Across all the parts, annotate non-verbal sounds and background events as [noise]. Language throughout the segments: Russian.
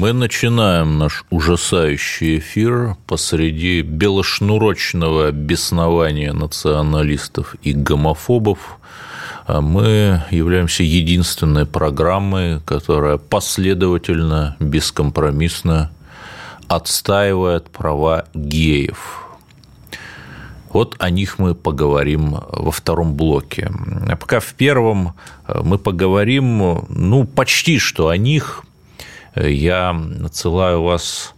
Мы начинаем наш ужасающий эфир посреди белошнурочного беснования националистов и гомофобов. А мы являемся единственной программой, которая последовательно, бескомпромиссно отстаивает права геев. Вот о них мы поговорим во втором блоке. А пока в первом мы поговорим, ну, почти что о них – я отсылаю вас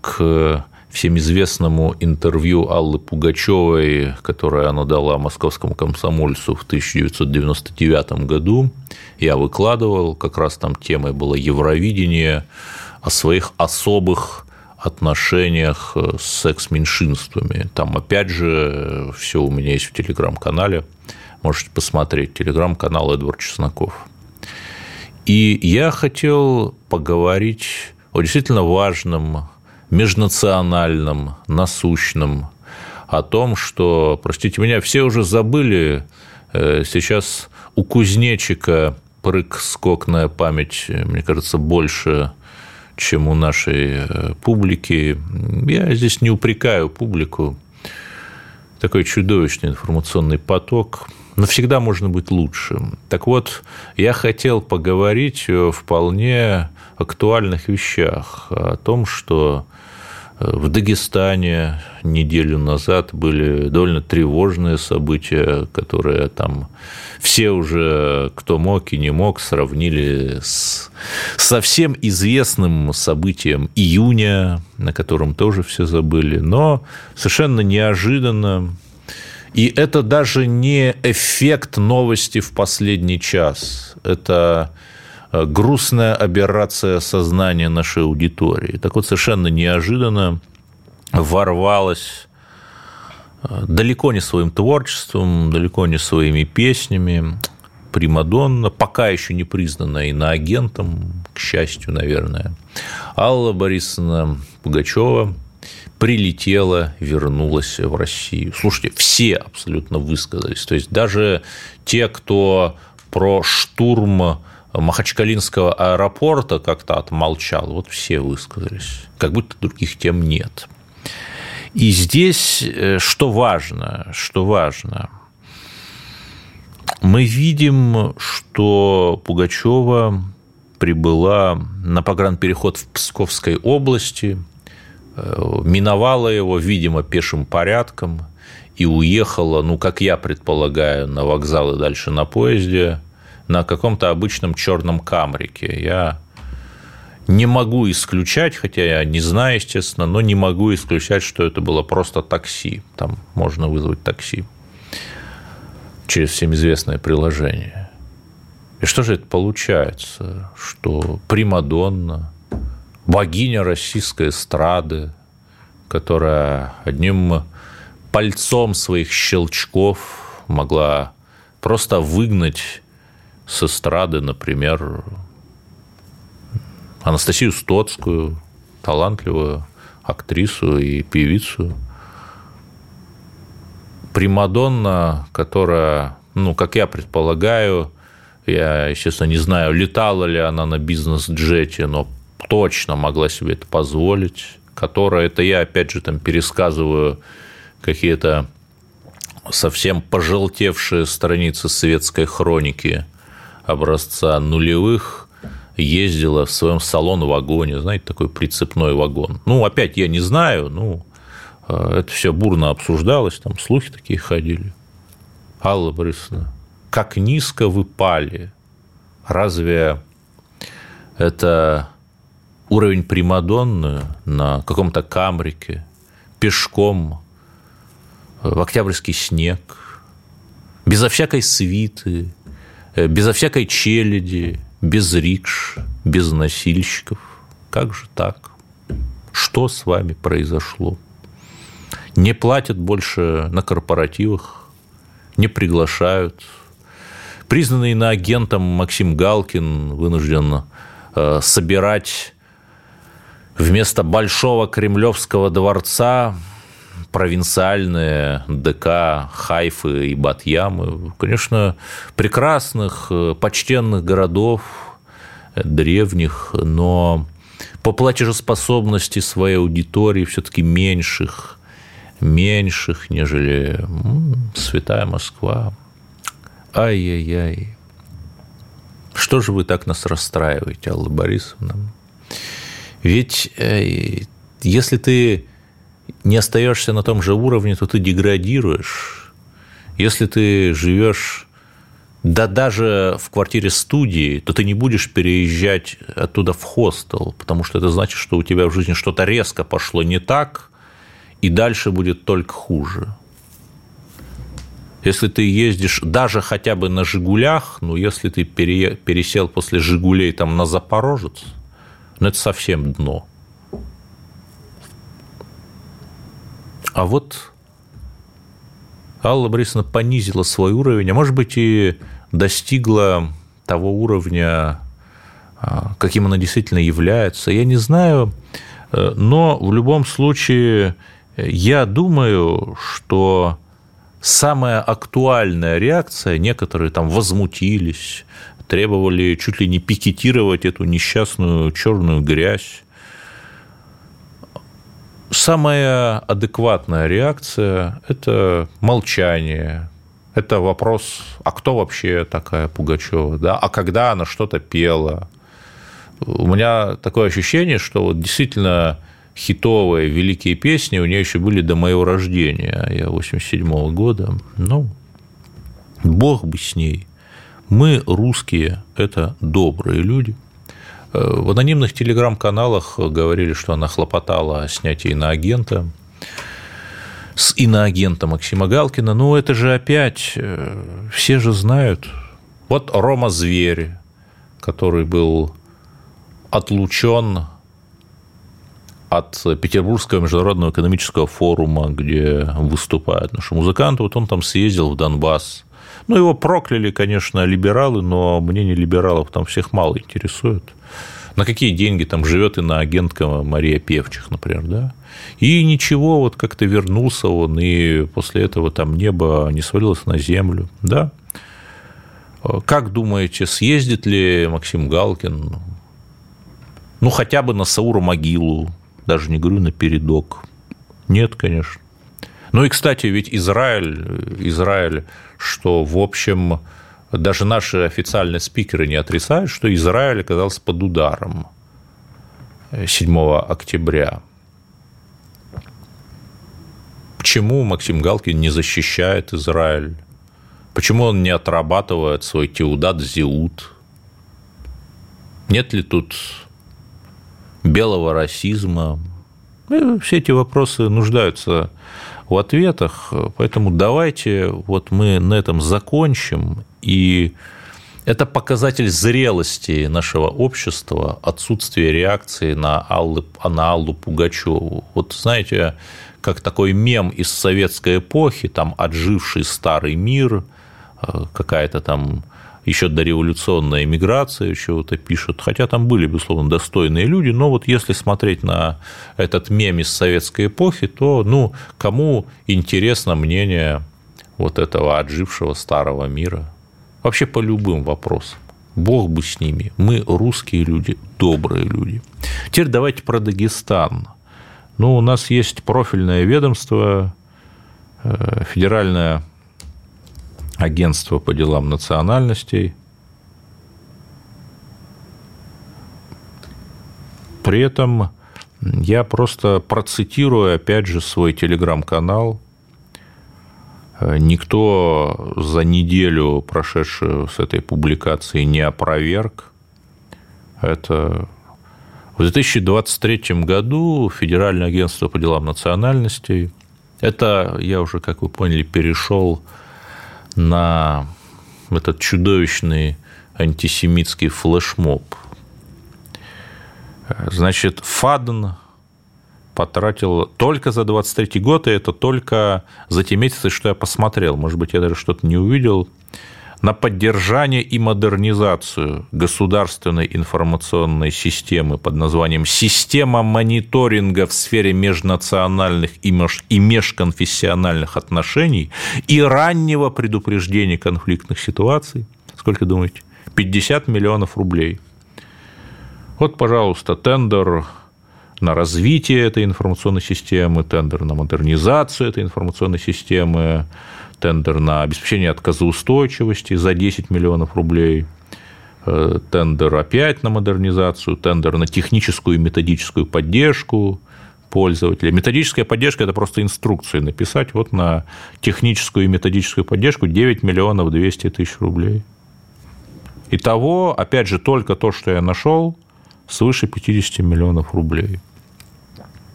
к всем известному интервью Аллы Пугачевой, которое она дала московскому комсомольцу в 1999 году. Я выкладывал, как раз там темой было Евровидение, о своих особых отношениях с секс-меньшинствами. Там, опять же, все у меня есть в телеграм-канале. Можете посмотреть. Телеграм-канал Эдвард Чесноков. И я хотел поговорить о действительно важном, межнациональном, насущном, о том, что, простите меня, все уже забыли, э, сейчас у кузнечика прыг-скокная память, мне кажется, больше, чем у нашей э, публики. Я здесь не упрекаю публику. Такой чудовищный информационный поток – но всегда можно быть лучше. Так вот, я хотел поговорить о вполне актуальных вещах, о том, что э, в Дагестане неделю назад были довольно тревожные события, которые там все уже, кто мог и не мог, сравнили с совсем известным событием июня, на котором тоже все забыли. Но совершенно неожиданно и это даже не эффект новости в последний час. Это э, грустная аберрация сознания нашей аудитории. Так вот, совершенно неожиданно ворвалась э, далеко не своим творчеством, далеко не своими песнями, Примадонна, пока еще не признанная иноагентом, к счастью, наверное, Алла Борисовна Пугачева – прилетела, вернулась в Россию. Слушайте, все абсолютно высказались. То есть даже те, кто про штурм Махачкалинского аэропорта как-то отмолчал, вот все высказались, как будто других тем нет. И здесь э, что важно, что важно, мы видим, что Пугачева прибыла на погранпереход в Псковской области – миновала его, видимо, пешим порядком и уехала, ну, как я предполагаю, на вокзал и дальше на поезде на каком-то обычном черном камрике. Я не могу исключать, хотя я не знаю, естественно, но не могу исключать, что это было просто такси. Там можно вызвать такси через всем известное приложение. И что же это получается? Что Примадонна, богиня российской эстрады, которая одним пальцом своих щелчков могла просто выгнать с эстрады, например, Анастасию Стоцкую, талантливую актрису и певицу. Примадонна, которая, ну, как я предполагаю, я, естественно, не знаю, летала ли она на бизнес-джете, но точно могла себе это позволить, которая, это я опять же там пересказываю какие-то совсем пожелтевшие страницы светской хроники образца нулевых, ездила в своем салон-вагоне, знаете, такой прицепной вагон. Ну, опять я не знаю, ну, э, это все бурно обсуждалось, там слухи такие ходили. Алла Борисовна, как низко вы пали. Разве это уровень Примадонны на каком-то камрике, пешком, э, в октябрьский снег, безо всякой свиты, э, безо всякой челяди, без рикш, без носильщиков. Как же так? Что с вами произошло? не платят больше на корпоративах, не приглашают. Признанный иноагентом Максим Галкин вынужден э, собирать вместо большого кремлевского дворца провинциальные ДК Хайфы и Батьямы. Конечно, прекрасных, э, почтенных городов, э, древних, но по платежеспособности своей аудитории все-таки меньших, меньших, нежели святая Москва. Ай-яй-яй. Что же вы так нас расстраиваете, Алла Борисовна? Ведь э, если ты не остаешься на том же уровне, то ты деградируешь. Если ты живешь да даже в квартире студии, то ты не будешь переезжать оттуда в хостел, потому что это значит, что у тебя в жизни что-то резко пошло не так, и дальше будет только хуже. Если ты ездишь даже хотя бы на «Жигулях», ну, если ты пересел после «Жигулей» там на «Запорожец», ну, это совсем дно. А вот Алла Борисовна понизила свой уровень, а может быть и достигла того уровня, а, каким она действительно является. Я не знаю, э, но в любом случае я думаю, что самая актуальная реакция, некоторые там возмутились, требовали чуть ли не пикетировать эту несчастную черную грязь. Самая адекватная реакция – это молчание, это вопрос, а кто вообще такая Пугачева, да, а когда она что-то пела. У меня такое ощущение, что вот действительно хитовые великие песни у нее еще были до моего рождения, я 87 -го года. Ну, бог бы с ней. Мы, русские, это добрые люди. Э, в анонимных телеграм-каналах говорили, что она хлопотала о снятии иноагента с иноагента Максима Галкина. Ну, это же опять, э, все же знают. Вот Рома Зверь, который был отлучен от Петербургского международного экономического форума, где выступают наши музыканты. Вот он там съездил в Донбасс. Ну, его прокляли, конечно, либералы, но мнение либералов там всех мало интересует. На какие деньги там живет и на агентка Мария Певчих, например, да? И ничего, вот как-то вернулся он, и после этого там небо не свалилось на землю, да? Как думаете, съездит ли Максим Галкин, ну, хотя бы на Сауру могилу, даже не говорю на передок. Нет, конечно. Ну и, кстати, ведь Израиль, Израиль, что, в общем, даже наши официальные спикеры не отрицают, что Израиль оказался под ударом 7 октября. Почему Максим Галкин не защищает Израиль? Почему он не отрабатывает свой теудат зиут? Нет ли тут белого расизма. Ну, все эти вопросы нуждаются в ответах, поэтому давайте вот мы на этом закончим. И это показатель зрелости нашего общества, отсутствие реакции на Аллу, на Аллу Пугачеву. Вот знаете, как такой мем из советской эпохи, там отживший старый мир, э, какая-то там еще дореволюционная миграция чего-то пишут, хотя там были, безусловно, достойные люди, но вот если смотреть на этот мем из советской эпохи, то, ну, кому интересно мнение вот этого отжившего старого мира? Вообще по любым вопросам. Бог бы с ними. Мы русские люди, добрые люди. Теперь давайте про Дагестан. Ну, у нас есть профильное ведомство, э, федеральное агентство по делам национальностей. При этом я просто процитирую, опять же, свой телеграм-канал. Никто за неделю, прошедшую с этой публикацией, не опроверг. Это в 2023 году Федеральное агентство по делам национальностей, это, я уже, как вы поняли, перешел на этот чудовищный антисемитский флешмоб. Значит, Фаден потратил только за 23 год, и это только за те месяцы, что я посмотрел. Может быть, я даже что-то не увидел на поддержание и модернизацию государственной информационной системы под названием «Система мониторинга в сфере межнациональных и межконфессиональных отношений и раннего предупреждения конфликтных ситуаций». Сколько думаете? 50 миллионов рублей. Вот, пожалуйста, тендер на развитие этой информационной системы, тендер на модернизацию этой информационной системы, тендер на обеспечение отказоустойчивости за 10 миллионов рублей, э, тендер опять на модернизацию, тендер на техническую и методическую поддержку пользователя. Методическая поддержка – это просто инструкции написать. Вот на техническую и методическую поддержку 9 миллионов 200 тысяч рублей. Итого, опять же, только то, что я нашел, свыше 50 миллионов рублей.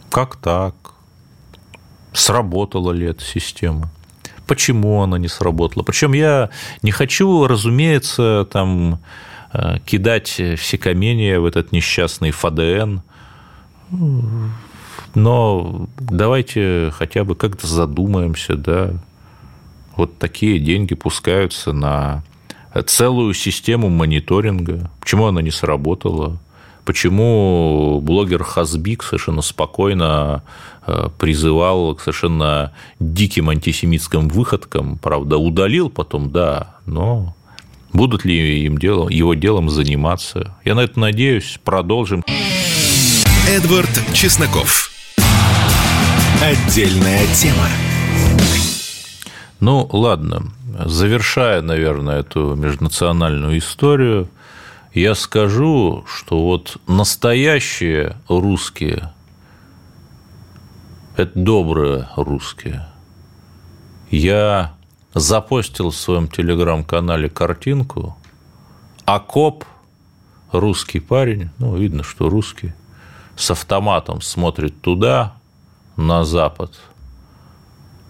Как так? Сработала ли эта система? Почему она не сработала. Причем я не хочу, разумеется, там э, кидать все камни в этот несчастный ФАДН, но давайте хотя бы как-то задумаемся, да, вот такие деньги пускаются на целую систему мониторинга. Почему она не сработала? почему блогер Хазбик совершенно спокойно призывал к совершенно диким антисемитским выходкам, правда, удалил потом, да, но будут ли им делом, его делом заниматься? Я на это надеюсь. Продолжим. Эдвард Чесноков. Отдельная тема. Ну, ладно. Завершая, наверное, эту межнациональную историю – я скажу, что вот настоящие русские – это добрые русские. Я запостил в своем телеграм-канале картинку. «Окоп, русский парень, ну, видно, что русский, с автоматом смотрит туда, на запад,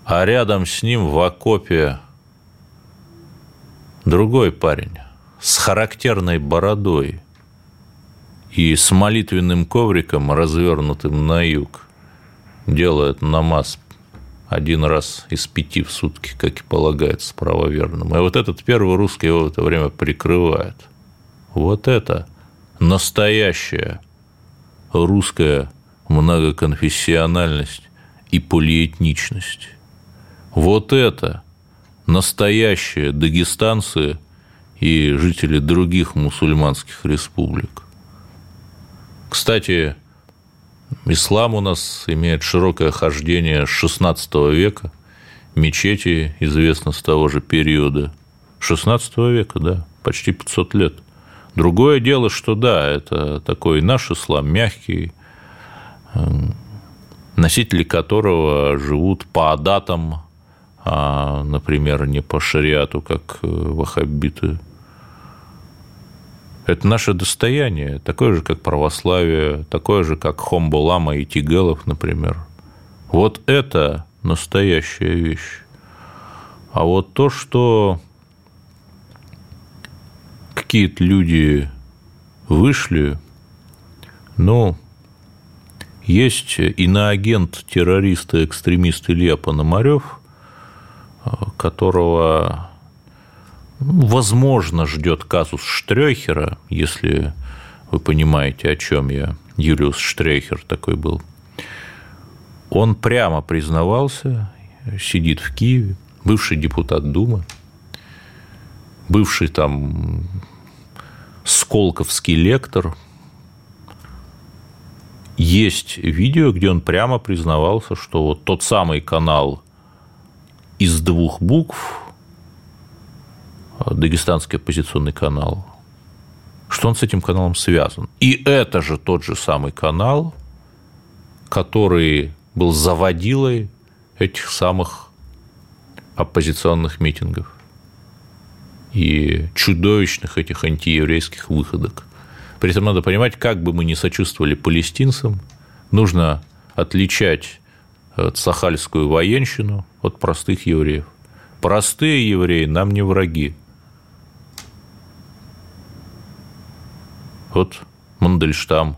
а рядом с ним в окопе другой парень с характерной бородой и с молитвенным ковриком, развернутым на юг, делает намаз один раз из пяти в сутки, как и полагается правоверным. И вот этот первый русский его в это время прикрывает. Вот это настоящая русская многоконфессиональность и полиэтничность. Вот это настоящие дагестанцы и жители других мусульманских республик. Кстати, ислам у нас имеет широкое хождение с XVI века, мечети известны с того же периода. XVI века, да, почти 500 лет. Другое дело, что да, это такой наш ислам, мягкий, эм, носители которого живут по адатам, а, например, не по шариату, как э, ваххабиты это наше достояние, такое же, как православие, такое же, как Хомбулама и Тигелов, например. Вот это настоящая вещь. А вот то, что какие-то люди вышли, ну, есть иноагент террориста, экстремист Илья Пономарев, которого возможно, ждет казус Штрехера, если вы понимаете, о чем я. Юлиус Штрехер такой был. Он прямо признавался, сидит в Киеве, бывший депутат Думы, бывший там Сколковский лектор. Есть видео, где он прямо признавался, что вот тот самый канал из двух букв Дагестанский оппозиционный канал, что он с этим каналом связан. И это же тот же самый канал, который был заводилой этих самых оппозиционных митингов и чудовищных этих антиеврейских выходок. При этом надо понимать, как бы мы ни сочувствовали палестинцам, нужно отличать сахальскую военщину от простых евреев. Простые евреи нам не враги. Вот Мандельштам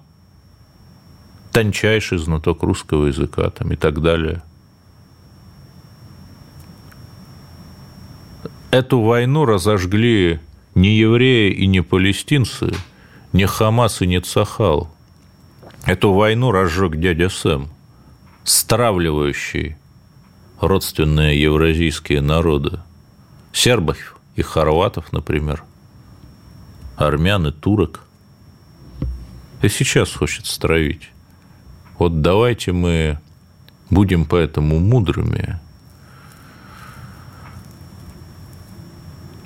тончайший знаток русского языка там, и так далее. Эту войну разожгли не евреи и не палестинцы, не Хамас и не Цахал. Эту войну разжег дядя Сэм, стравливающий родственные евразийские народы. Сербов и хорватов, например, армян и турок. И сейчас хочет стравить. Вот давайте мы будем поэтому мудрыми.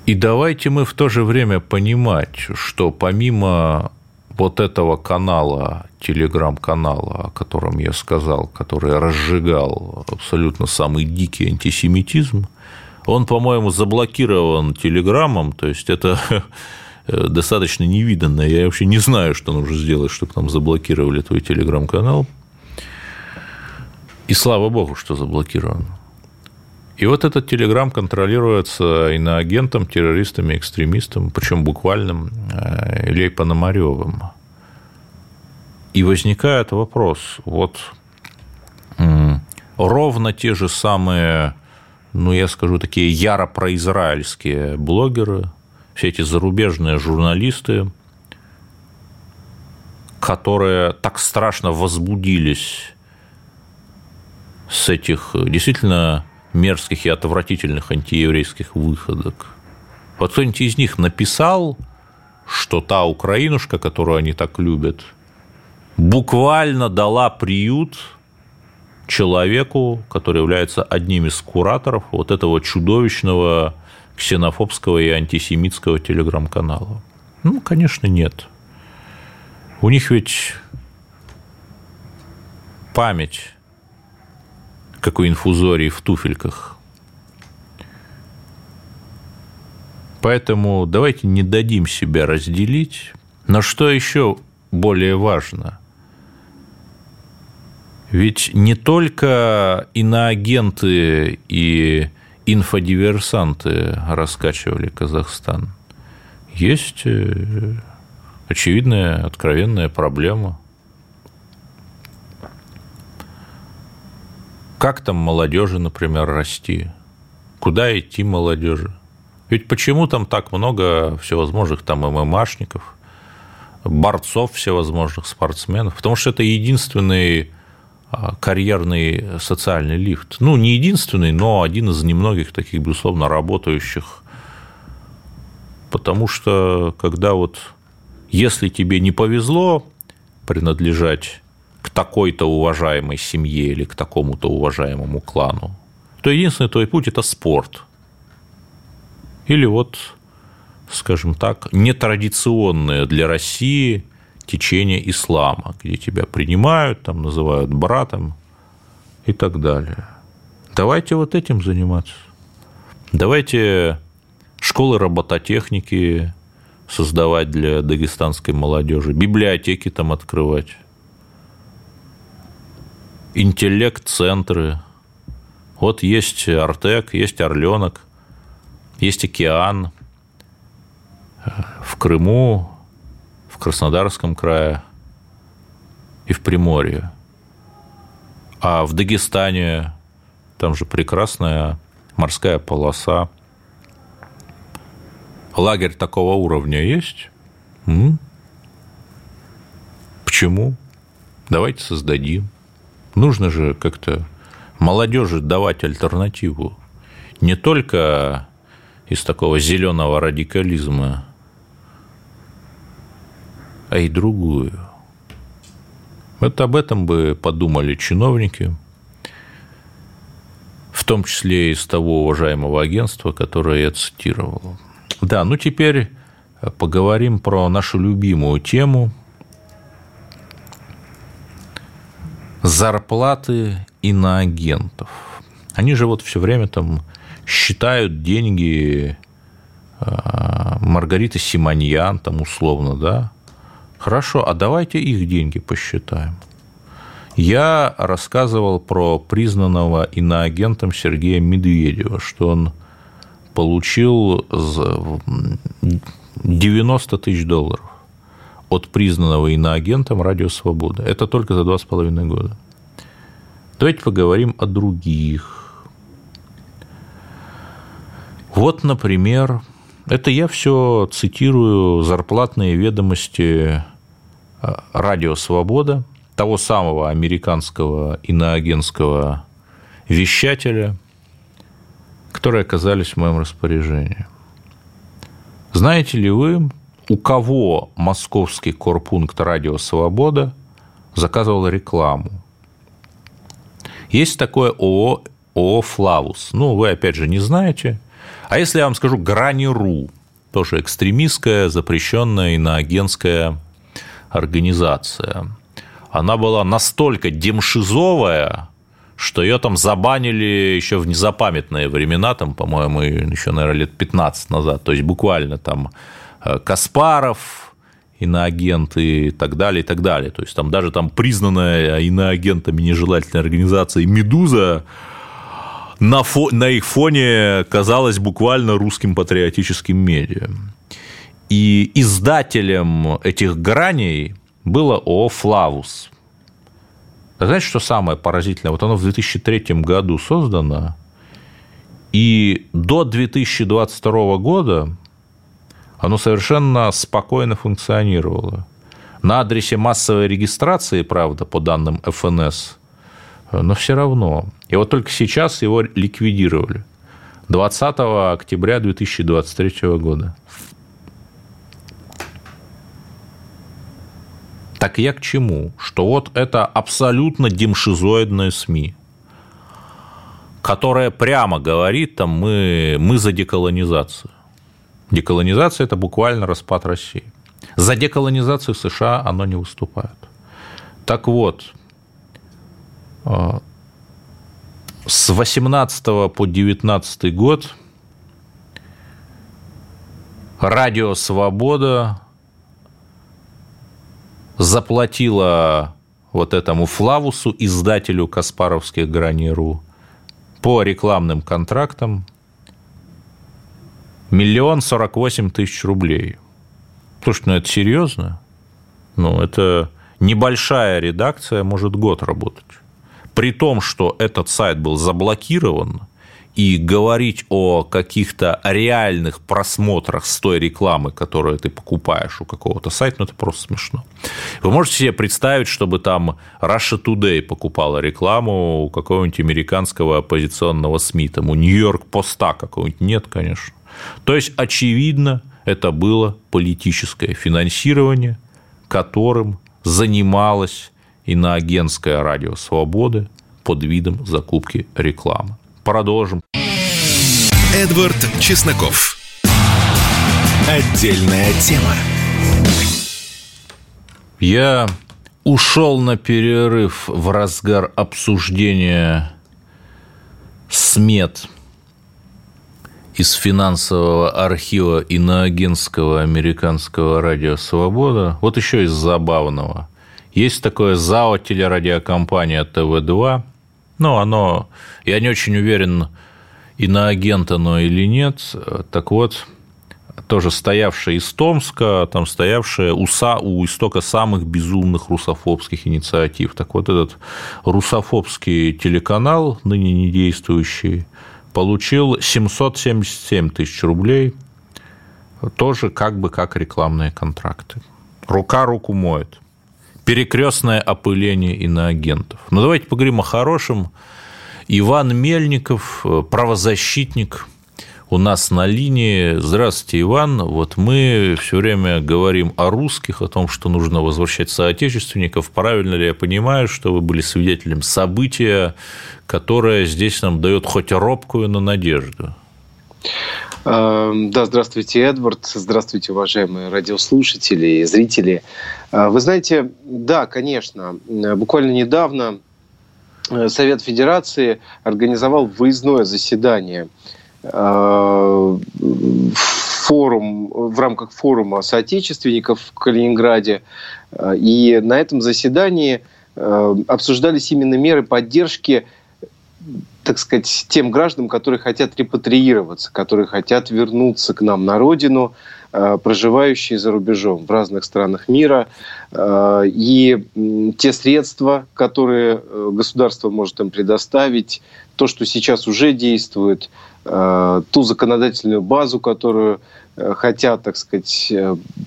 И давайте мы в то же время понимать, что помимо вот этого канала, телеграм-канала, о котором я сказал, который разжигал абсолютно самый дикий антисемитизм, он, по-моему, заблокирован телеграммом, то есть это [laughs] достаточно невиданно. Я вообще не знаю, что нужно сделать, чтобы там заблокировали твой телеграм-канал. И слава богу, что заблокирован. И вот этот телеграм контролируется иноагентом, террористами, экстремистом, причем буквальным э, Ильей Пономаревым. И возникает вопрос, вот ровно те же самые, ну, я скажу, такие яро произраильские блогеры, все эти зарубежные журналисты, которые так страшно возбудились с этих действительно мерзких и отвратительных антиеврейских выходок. Вот кто-нибудь из них написал, что та украинушка, которую они так любят, буквально дала приют человеку, который является одним из кураторов вот этого чудовищного ксенофобского и антисемитского телеграм-канала. Ну, конечно, нет. У них ведь память какой инфузорий в туфельках. Поэтому давайте не дадим себя разделить. Но что еще более важно? Ведь не только иноагенты и инфодиверсанты раскачивали Казахстан. Есть э, очевидная, откровенная проблема – Как там молодежи, например, расти? Куда идти молодежи? Ведь почему там так много всевозможных там ММАшников, борцов всевозможных, спортсменов? Потому что это единственный карьерный социальный лифт. Ну, не единственный, но один из немногих таких, безусловно, работающих. Потому что, когда вот, если тебе не повезло принадлежать к такой-то уважаемой семье или к такому-то уважаемому клану, то единственный твой путь – это спорт. Или вот, скажем так, нетрадиционное для России течение ислама, где тебя принимают, там называют братом и так далее. Давайте вот этим заниматься. Давайте школы робототехники создавать для дагестанской молодежи, библиотеки там открывать интеллект-центры. Вот есть Артек, есть Орленок, есть океан. В Крыму, Краснодарском крае и в Приморье. А в Дагестане там же прекрасная морская полоса. Лагерь такого уровня есть? М? Почему? Давайте создадим. Нужно же как-то молодежи давать альтернативу. Не только из такого зеленого радикализма, а и другую. Вот об этом бы подумали чиновники, в том числе из того уважаемого агентства, которое я цитировал. Да, ну теперь поговорим про нашу любимую тему зарплаты иноагентов. Они же вот все время там считают деньги а, Маргариты Симоньян, там условно, да? Хорошо, а давайте их деньги посчитаем. Я рассказывал про признанного иноагентом Сергея Медведева, что он получил 90 тысяч долларов от признанного иноагентом «Радио Свобода». Это только за два с половиной года. Давайте поговорим о других. Вот, например, это я все цитирую зарплатные ведомости «Радио Свобода», того самого американского иноагентского вещателя, которые оказались в моем распоряжении. Знаете ли вы, у кого московский корпункт «Радио Свобода» заказывал рекламу? Есть такое ООО, ООО «Флавус». Ну, вы, опять же, не знаете. А если я вам скажу «Грани.ру», тоже экстремистская, запрещенная иноагентская организация. Она была настолько демшизовая, что ее там забанили еще в незапамятные времена, там, по-моему, еще, наверное, лет 15 назад. То есть буквально там э, Каспаров, иноагент и так далее, и так далее. То есть там даже там признанная иноагентами нежелательной организации «Медуза» на, фо, на их фоне казалась буквально русским патриотическим медиа. И издателем этих граней было ООО «Флавус». А знаете, что самое поразительное? Вот оно в 2003 году создано, и до 2022 года оно совершенно спокойно функционировало. На адресе массовой регистрации, правда, по данным ФНС, но все равно. И вот только сейчас его ликвидировали. 20 октября 2023 года. Так я к чему? Что вот это абсолютно демшизоидная СМИ, которая прямо говорит, там, мы, мы за деколонизацию. Деколонизация – это буквально распад России. За деколонизацию США оно не выступает. Так вот, э, с 18 по 19 год Радио Свобода заплатила вот этому Флавусу, издателю Каспаровских граниру, по рекламным контрактам миллион сорок восемь тысяч рублей. Слушай, ну это серьезно? Ну, это небольшая редакция может год работать. При том, что этот сайт был заблокирован, и говорить о каких-то реальных просмотрах с той рекламы, которую ты покупаешь у какого-то сайта, ну, это просто смешно. Вы можете себе представить, чтобы там Russia Today покупала рекламу у какого-нибудь американского оппозиционного СМИ, там у Нью-Йорк Поста какого-нибудь? Нет, конечно. То есть, очевидно, это было политическое финансирование, которым занималась иноагентское радио «Свободы» под видом закупки рекламы. Продолжим. Эдвард Чесноков. Отдельная тема. Я ушел на перерыв в разгар обсуждения смет из финансового архива иноагентского американского радио «Свобода». Вот еще из забавного. Есть такое ЗАО телерадиокомпания ТВ-2. Ну, оно, я не очень уверен, и на агента оно или нет. Так вот, тоже стоявшая из Томска, там стоявшая у, у истока самых безумных русофобских инициатив. Так вот, этот русофобский телеканал, ныне не действующий, получил 777 тысяч рублей, тоже как бы как рекламные контракты. Рука руку моет. Перекрестное опыление иноагентов. Но давайте поговорим о хорошем. Иван Мельников, э, правозащитник, у нас на линии. Здравствуйте, Иван. Вот мы все время говорим о русских, о том, что нужно возвращать соотечественников. Правильно ли я понимаю, что вы были свидетелем события, которое здесь нам дает хоть робкую, но надежду? Эм, да, здравствуйте, Эдвард. Здравствуйте, уважаемые радиослушатели и зрители. Э, вы знаете, да, конечно, буквально недавно Э, Совет Федерации организовал выездное заседание э, форум, в рамках форума соотечественников в Калининграде. Э, и на этом заседании обсуждались именно меры поддержки так сказать, тем гражданам, которые хотят репатриироваться, которые хотят вернуться к нам на родину, э, проживающие за рубежом в разных странах мира. Э, и те средства, которые э, государство может им предоставить, то, что сейчас уже действует, ту законодательную базу, которую хотят, так сказать,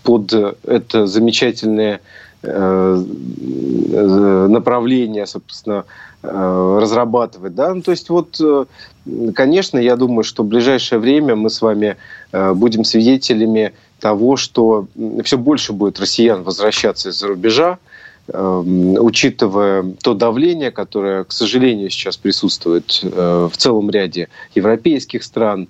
под это замечательное направление, собственно, Э, разрабатывать. Да? Ну, то есть вот, э, конечно, я думаю, что в ближайшее время мы с вами э, будем свидетелями того, что все больше будет россиян возвращаться из-за рубежа, учитывая то давление, которое, к сожалению, сейчас присутствует в целом ряде европейских стран,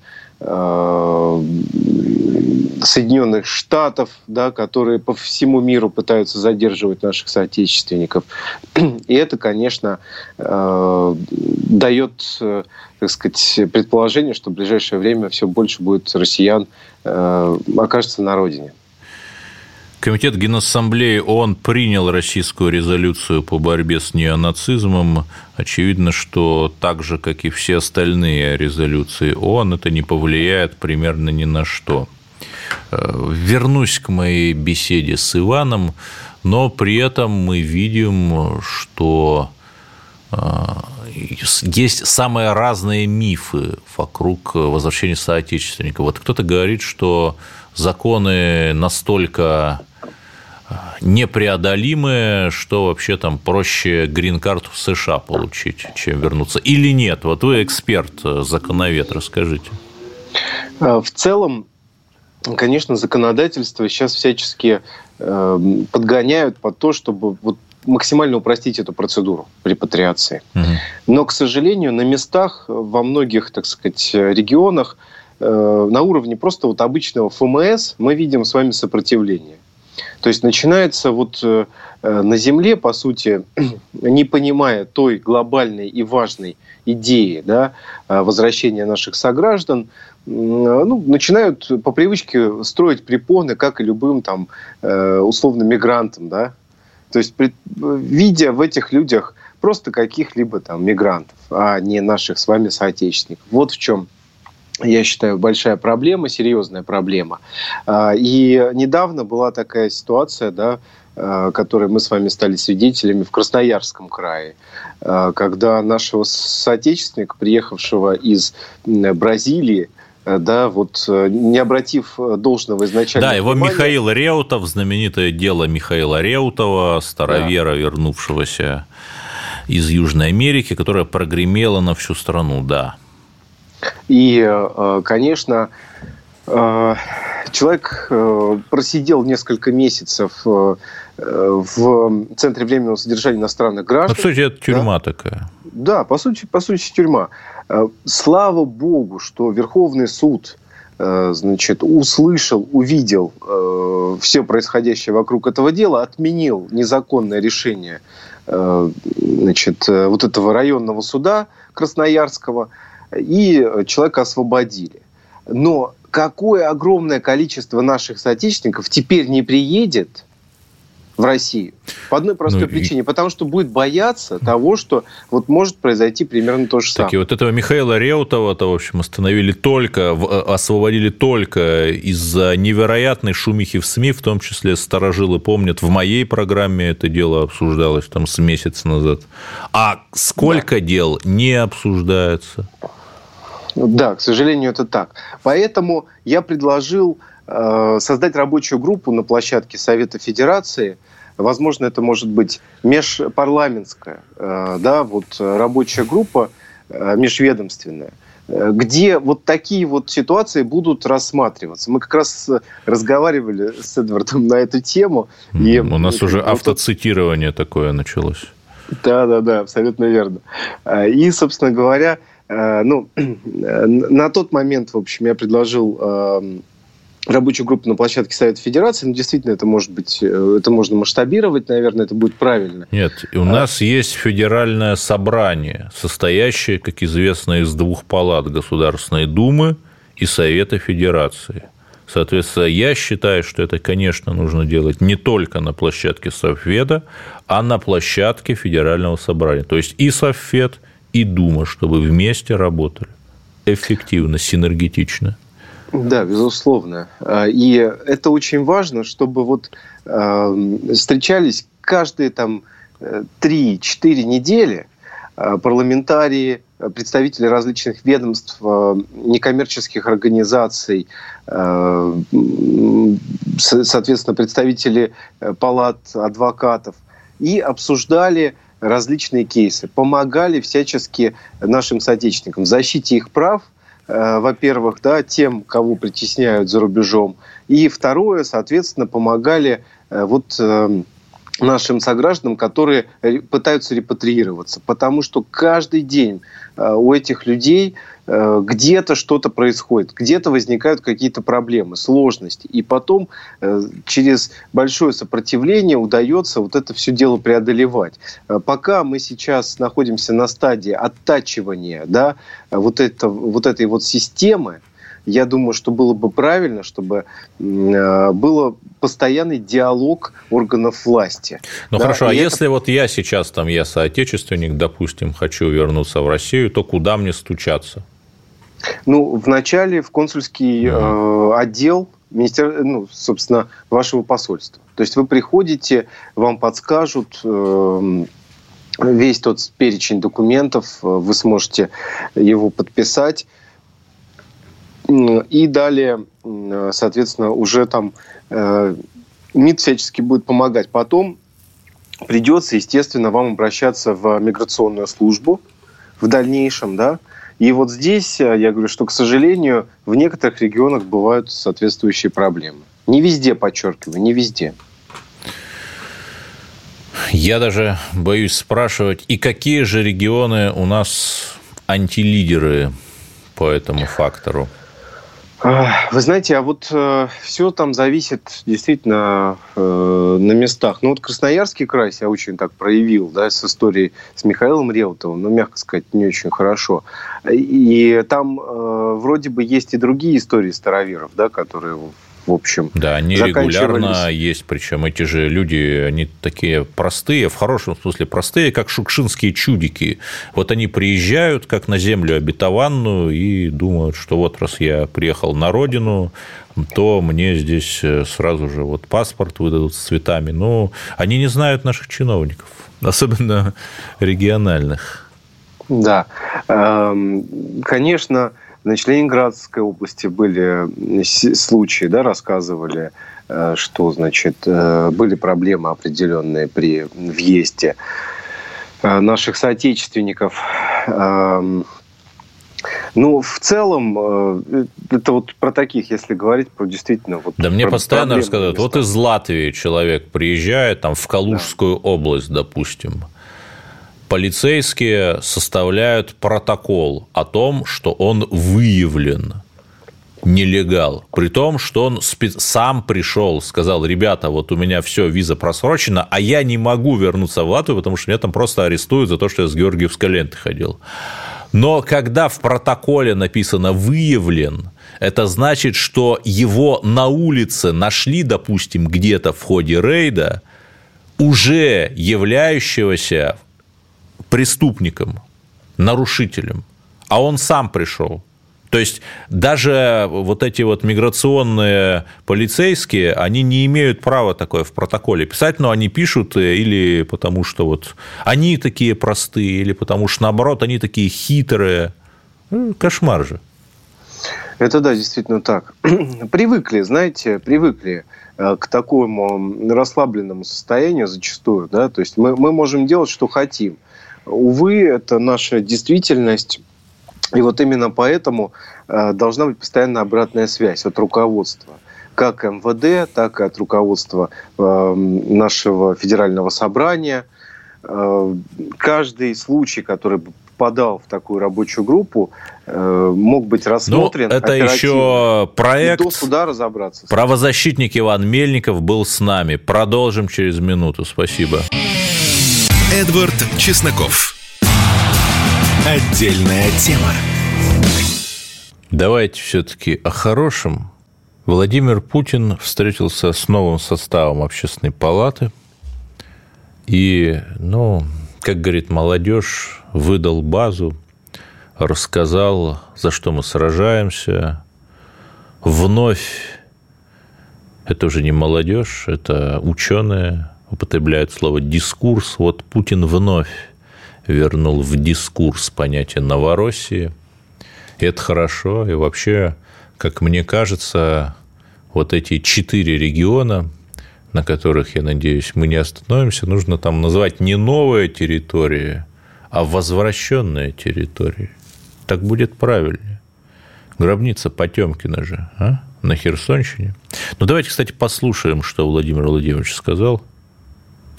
Соединенных Штатов, да, которые по всему миру пытаются задерживать наших соотечественников. [clears throat] И это, конечно, э, дает, э, так сказать, предположение, что в ближайшее время все больше будет россиян э, окажется на родине. Комитет Генассамблеи ООН принял российскую резолюцию по борьбе с неонацизмом. Очевидно, что так же, как и все остальные резолюции ООН, это не повлияет примерно ни на что. Э, вернусь к моей беседе с Иваном, но при этом мы видим, что э, есть самые разные мифы вокруг возвращения соотечественников. Вот кто-то говорит, что законы настолько э, непреодолимые, что вообще там проще грин-карту в США получить, чем вернуться. Или нет? Вот вы эксперт, законовед, расскажите. В целом, конечно, законодательство сейчас всячески э, подгоняют под то, чтобы вот максимально упростить эту процедуру репатриации. Угу. Но, к сожалению, на местах во многих, так сказать, регионах э, на уровне просто вот обычного ФМС мы видим с вами сопротивление. То есть начинается вот э, на Земле, по сути, [clears throat] не понимая той глобальной и важной идеи да, возвращения наших сограждан, ну, начинают по привычке строить препоны, как и любым там э, условно мигрантам, да. То есть, видя в этих людях просто каких-либо там мигрантов, а не наших с вами соотечественников. Вот в чем я считаю, большая проблема, серьезная проблема. А, и недавно была такая ситуация, да, а, которой мы с вами стали свидетелями в Красноярском крае, а, когда нашего соотечественника, приехавшего из Бразилии, Э, да, вот э, не обратив э, должного изначально. Да, его внимания... Михаил Реутов, знаменитое дело Михаила Реутова, старовера, да. вернувшегося из Южной Америки, которое прогремело на всю страну, да. И, конечно, человек просидел несколько месяцев в Центре временного содержания иностранных граждан. По сути, это тюрьма да? такая. Да, по сути, по сути, тюрьма. Э, слава богу, что Верховный суд э, значит, услышал, увидел э, все происходящее вокруг этого дела, отменил незаконное решение значит, вот этого районного суда Красноярского, и человека освободили. Но какое огромное количество наших соотечественников теперь не приедет – в Россию. По одной простой ну, причине. И... Потому что будет бояться того, что вот может произойти примерно то же самое. Так, и вот этого Михаила Реутова-то, в общем, остановили только, э, освободили только из-за невероятной шумихи в СМИ, в том числе старожилы помнят, в моей программе это дело обсуждалось там с месяца назад. А сколько да. дел не обсуждается? Да, к сожалению, это так. Поэтому я предложил Э, создать рабочую группу на площадке Совета Федерации. Возможно, это может быть межпарламентская, э, да, вот рабочая группа э, межведомственная где вот такие вот ситуации будут рассматриваться. Мы как раз разговаривали с Эдвардом на эту тему. И У нас уже вот автоцитирование такое началось. Да, да, да, абсолютно верно. И, собственно говоря, ну, [clears throat] на тот момент, в общем, я предложил эм, рабочую группу на площадке Совета Федерации. Ну, действительно, это может быть, э, это можно масштабировать, наверное, это будет правильно. Нет, у а... нас есть федеральное собрание, состоящее, как известно, из двух палат Государственной Думы и Совета Федерации. Соответственно, я считаю, что это, конечно, нужно делать не только на площадке Совфеда, а на площадке Федерального собрания. То есть и Совфед, и Дума, чтобы вместе работали эффективно, синергетично. Да, безусловно. А, и это очень важно, чтобы вот э, встречались каждые там 3-4 недели э, парламентарии, представители различных ведомств, э, некоммерческих организаций, э, соответственно, представители палат адвокатов, и обсуждали различные кейсы, помогали всячески нашим соотечественникам в защите их прав, во-первых, да, тем, кого притесняют за рубежом, и второе, соответственно, помогали вот нашим согражданам, которые пытаются репатриироваться. Потому что каждый день э, у этих людей э, где-то что-то происходит, где-то возникают какие-то проблемы, сложности. И потом э, через большое сопротивление удается вот это все дело преодолевать. Пока мы сейчас находимся на стадии оттачивания да, вот, это, вот этой вот системы, я думаю, что было бы правильно, чтобы э, был постоянный диалог органов власти. Ну да, хорошо, а это... если вот я сейчас, там, я соотечественник, допустим, хочу вернуться в Россию, то куда мне стучаться? Ну, вначале в консульский э, отдел министер... ну, собственно, вашего посольства. То есть вы приходите, вам подскажут, э, весь тот перечень документов, э, вы сможете его подписать. И далее, соответственно, уже там э, МИД всячески будет помогать. Потом придется, естественно, вам обращаться в миграционную службу в дальнейшем, да. И вот здесь э, я говорю, что, к сожалению, в некоторых регионах бывают соответствующие проблемы. Не везде, подчеркиваю, не везде. Я даже боюсь спрашивать, и какие же регионы у нас антилидеры по этому фактору? Вы знаете, а вот э, все там зависит действительно э, на местах. Ну вот Красноярский край себя очень так проявил, да, с историей с Михаилом Реутовым, ну, мягко сказать, не очень хорошо. И там э, вроде бы есть и другие истории староверов, да, которые в общем. Да, они регулярно есть, причем эти же люди, они такие простые, в хорошем смысле простые, как шукшинские чудики. Вот они приезжают, как на землю обетованную, и думают, что вот раз я приехал на родину, то мне здесь э, сразу же вот паспорт выдадут с цветами. Но они не знают наших чиновников, [laughs] особенно региональных. Да, эм, конечно, Значит, в Ленинградской области были случаи, да, рассказывали, э, что, значит, э, были проблемы определенные при въезде э, наших соотечественников. Эм, ну, в целом, это вот про таких, если говорить, про действительно... Вот да мне постоянно рассказывают, вот из Латвии человек приезжает там в Калужскую да. область, допустим, полицейские составляют протокол о том, что он выявлен нелегал, при том, что он сам пришел, сказал, ребята, вот у меня все, виза просрочена, а я не могу вернуться в Латвию, потому что меня там просто арестуют за то, что я с Георгиевской ленты ходил. Но когда в протоколе написано «выявлен», это значит, что его на улице нашли, допустим, где-то в ходе рейда, уже являющегося преступником, нарушителем, а он сам пришел. То есть даже вот эти вот миграционные полицейские, они не имеют права такое в протоколе писать, но они пишут э, или потому что вот они такие простые, или потому что наоборот они такие хитрые. Ну, кошмар же. Это да, действительно так. [clears throat] привыкли, знаете, привыкли э, к такому расслабленному состоянию зачастую, да, то есть мы, мы можем делать, что хотим. Увы, это наша действительность. И вот именно поэтому э, должна быть постоянно обратная связь от руководства как МВД, так и от руководства э, нашего федерального собрания. Э, каждый случай, который попадал в такую рабочую группу, мог быть рассмотрен. Ну, это еще проект. И до суда разобраться. Правозащитник Иван Мельников был с нами. Продолжим через минуту. Спасибо. Эдвард Чесноков. Отдельная тема. Давайте все-таки о хорошем. Владимир Путин встретился с новым составом общественной палаты. И, ну, как говорит молодежь, выдал базу, рассказал, за что мы сражаемся. Вновь, это уже не молодежь, это ученые употребляют слово «дискурс». Вот Путин вновь вернул в дискурс понятие Новороссии. И это хорошо. И вообще, как мне кажется, вот эти четыре региона, на которых, я надеюсь, мы не остановимся, нужно там назвать не новые территории, а возвращенные территории. Так будет правильнее. Гробница Потемкина же, а? на Херсонщине. Ну, давайте, кстати, послушаем, что Владимир Владимирович сказал –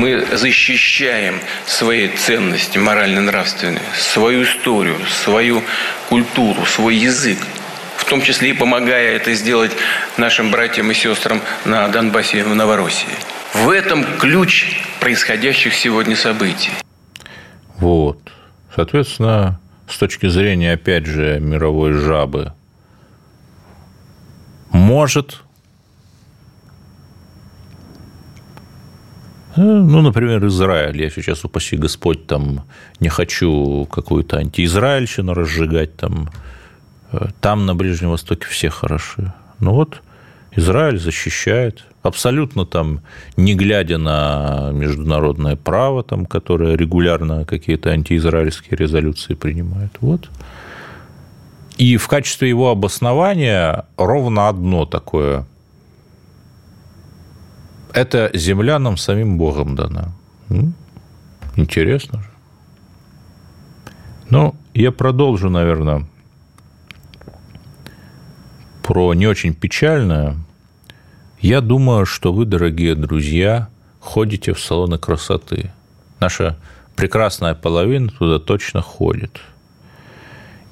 мы защищаем свои ценности морально-нравственные, свою историю, свою культуру, свой язык, в том числе и помогая это сделать нашим братьям и сестрам на Донбассе и в Новороссии. В этом ключ происходящих сегодня событий. Вот. Соответственно, с точки зрения, опять же, мировой жабы, может ну, например, Израиль. Я сейчас, упаси Господь, там не хочу какую-то антиизраильщину разжигать. Там, э, там на Ближнем Востоке все хороши. Ну вот, Израиль защищает, абсолютно там, не глядя на международное право, там, которое регулярно какие-то антиизраильские резолюции принимает. Вот. И в качестве его обоснования ровно одно такое – это земля нам самим Богом дана. Интересно же. Ну, я продолжу, наверное, про не очень печальное. Я думаю, что вы, дорогие друзья, ходите в салоны красоты. Наша прекрасная половина туда точно ходит.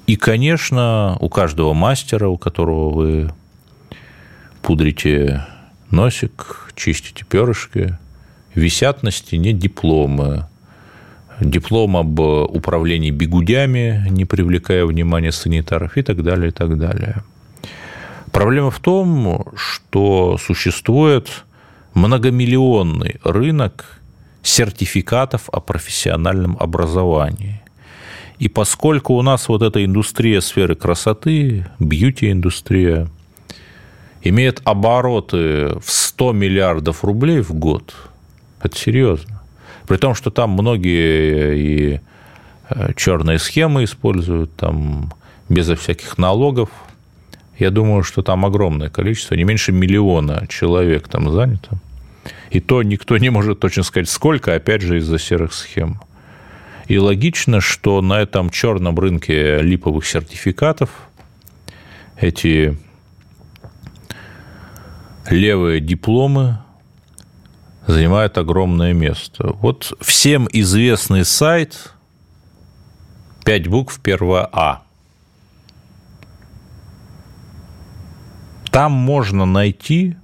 И, конечно, у каждого мастера, у которого вы пудрите носик, чистите перышки, висят на стене дипломы. Диплом об управлении бегудями, не привлекая внимания санитаров и так далее, и так далее. Проблема в том, что существует многомиллионный рынок сертификатов о профессиональном образовании. И поскольку у нас вот эта индустрия сферы красоты, бьюти-индустрия – имеет обороты в 100 миллиардов рублей в год, это серьезно. При том, что там многие и э, черные схемы используют, там безо всяких налогов. Я думаю, что там огромное количество, не меньше миллиона человек там занято. И то никто не может точно сказать, сколько, опять же, из-за серых схем. И логично, что на этом черном рынке липовых сертификатов эти левые дипломы занимают огромное место. Вот всем известный сайт, пять букв, первое А. Там можно найти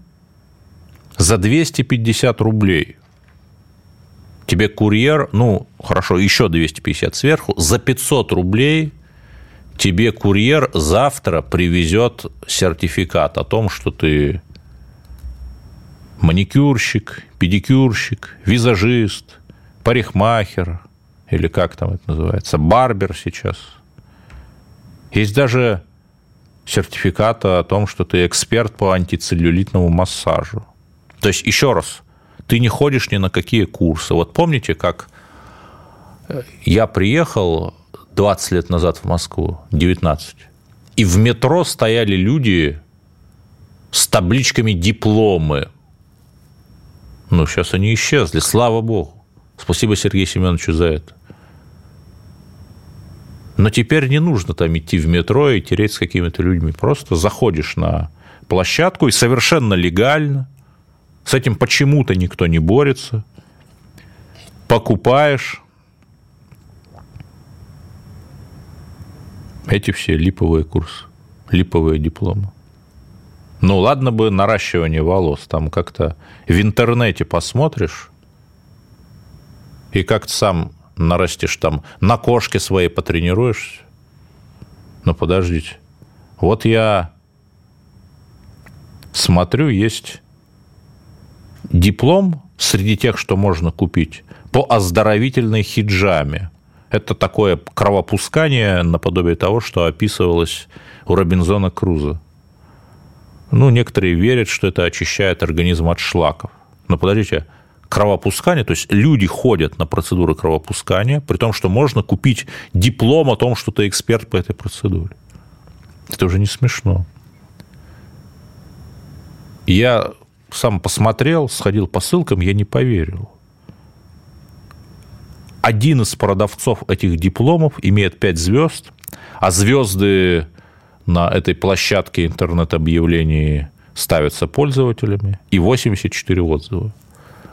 за 250 рублей. Тебе курьер, ну, хорошо, еще 250 сверху, за 500 рублей тебе курьер завтра привезет сертификат о том, что ты маникюрщик, педикюрщик, визажист, парикмахер, или как там это называется, барбер сейчас. Есть даже сертификат о том, что ты эксперт по антицеллюлитному массажу. То есть, еще раз, ты не ходишь ни на какие курсы. Вот помните, как э, я приехал 20 лет назад в Москву, 19, и в метро стояли люди с табличками дипломы ну, сейчас они исчезли, слава богу. Спасибо Сергею Семеновичу за это. Но теперь не нужно там идти в метро и тереть с какими-то людьми. Просто заходишь на площадку и совершенно легально, с этим почему-то никто не борется, покупаешь эти все липовые курсы, липовые дипломы. Ну, ладно бы наращивание волос, там как-то в интернете посмотришь, и как-то сам нарастешь там, на кошке своей потренируешься. Ну, подождите. Вот я смотрю, есть диплом среди тех, что можно купить, по оздоровительной хиджаме. Это такое кровопускание наподобие того, что описывалось у Робинзона Круза. Ну, некоторые верят, что это очищает организм от шлаков. Но подождите, кровопускание, то есть люди ходят на процедуры кровопускания, при том, что можно купить диплом о том, что ты эксперт по этой процедуре. Это уже не смешно. Я сам посмотрел, сходил по ссылкам, я не поверил. Один из продавцов этих дипломов имеет 5 звезд, а звезды на этой площадке интернет-объявлений ставятся пользователями, и 84 отзыва.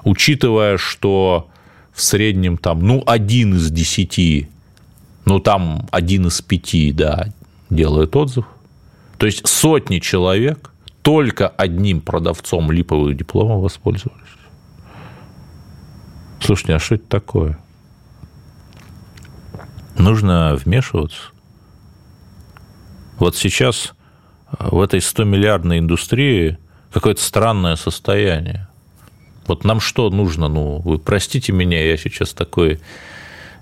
Учитывая, что в среднем там, ну, один из десяти, ну, там один из пяти, да, делает отзыв. То есть сотни человек только одним продавцом липовых дипломов воспользовались. Слушайте, а что это такое? Нужно вмешиваться. Вот сейчас в этой 100-миллиардной индустрии какое-то странное состояние. Вот нам что нужно? Ну, вы простите меня, я сейчас такой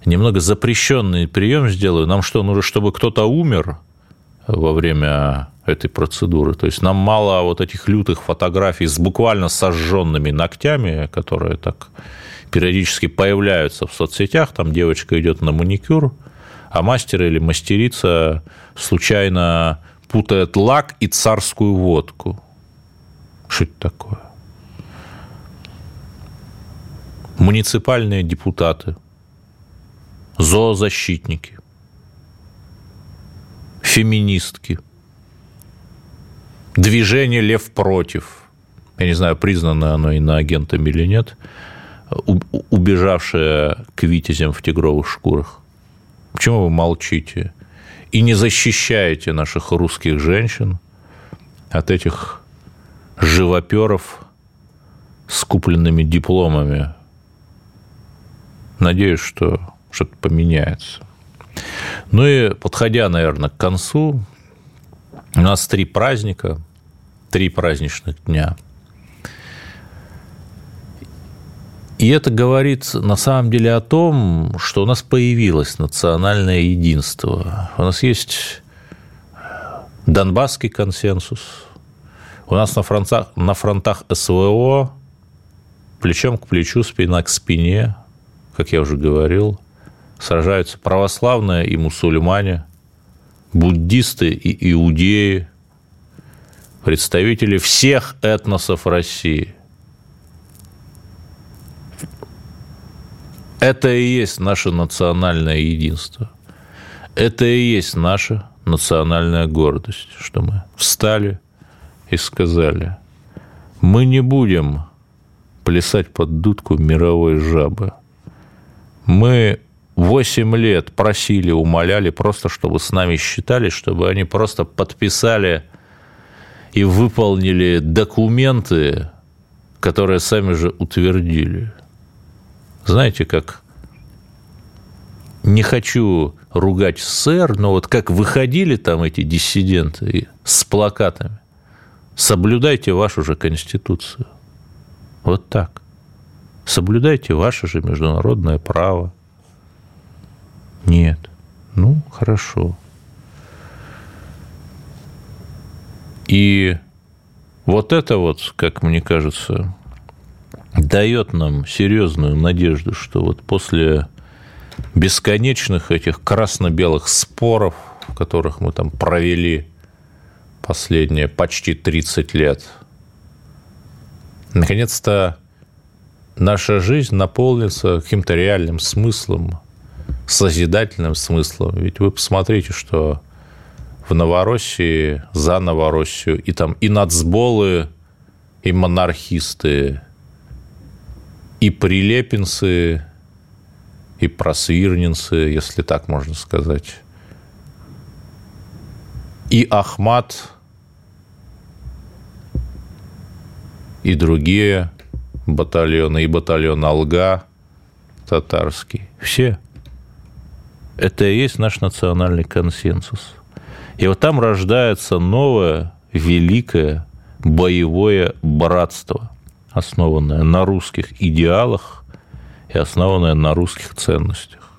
немного запрещенный прием сделаю. Нам что, нужно, чтобы кто-то умер во время этой процедуры? То есть нам мало вот этих лютых фотографий с буквально сожженными ногтями, которые так периодически появляются в соцсетях. Там девочка идет на маникюр, а мастер или мастерица случайно путает лак и царскую водку. Что это такое? Муниципальные депутаты, зоозащитники, феминистки, движение «Лев против», я не знаю, признано оно иноагентами или нет, убежавшее к витязям в тигровых шкурах. Почему вы молчите? и не защищаете наших русских женщин от этих живоперов с купленными дипломами. Надеюсь, что что-то поменяется. Ну и подходя, наверное, к концу, у нас три праздника, три праздничных дня. И это говорит на самом деле о том, что у нас появилось национальное единство. У нас есть Донбасский консенсус. У нас на фронтах, на фронтах СВО плечом к плечу, спина к спине, как я уже говорил, сражаются православные и мусульмане, буддисты и иудеи, представители всех этносов России – Это и есть наше национальное единство. Это и есть наша национальная гордость, что мы встали и сказали, мы не будем плясать под дудку мировой жабы. Мы восемь лет просили, умоляли просто, чтобы с нами считали, чтобы они просто подписали и выполнили документы, которые сами же утвердили – знаете, как не хочу ругать СССР, но вот как выходили там эти диссиденты с плакатами, соблюдайте вашу же Конституцию. Вот так. Соблюдайте ваше же международное право. Нет. Ну, хорошо. И вот это вот, как мне кажется, дает нам серьезную надежду, что вот после бесконечных этих красно-белых споров, в которых мы там провели последние почти 30 лет, наконец-то наша жизнь наполнится каким-то реальным смыслом, созидательным смыслом. Ведь вы посмотрите, что в Новороссии, за Новороссию, и там и нацболы, и монархисты, и прилепинцы, и просвирнинцы, если так можно сказать, и Ахмат, и другие батальоны, и батальон Алга татарский. Все. Это и есть наш национальный консенсус. И вот там рождается новое, великое боевое братство основанная на русских идеалах и основанная на русских ценностях.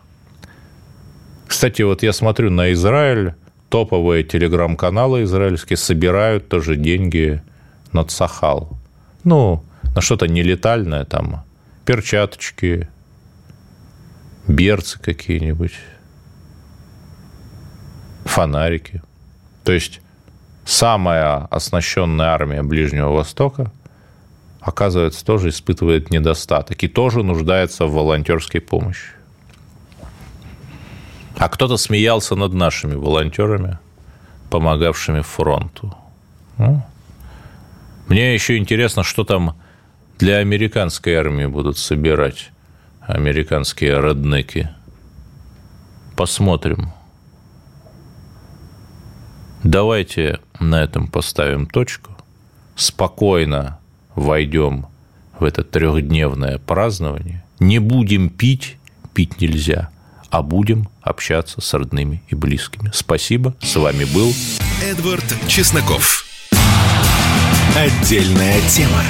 Кстати, вот я смотрю на Израиль, топовые телеграм-каналы израильские собирают тоже деньги на Цахал. Ну, на что-то нелетальное там, перчаточки, берцы какие-нибудь, фонарики. То есть самая оснащенная армия Ближнего Востока, оказывается, тоже испытывает недостаток и тоже нуждается в волонтерской помощи. А кто-то смеялся над нашими волонтерами, помогавшими фронту. Ну, мне еще интересно, что там для американской армии будут собирать американские роднеки. Посмотрим. Давайте на этом поставим точку. Спокойно войдем в это трехдневное празднование. Не будем пить, пить нельзя, а будем общаться с родными и близкими. Спасибо. С вами был Эдвард Чесноков. Отдельная тема.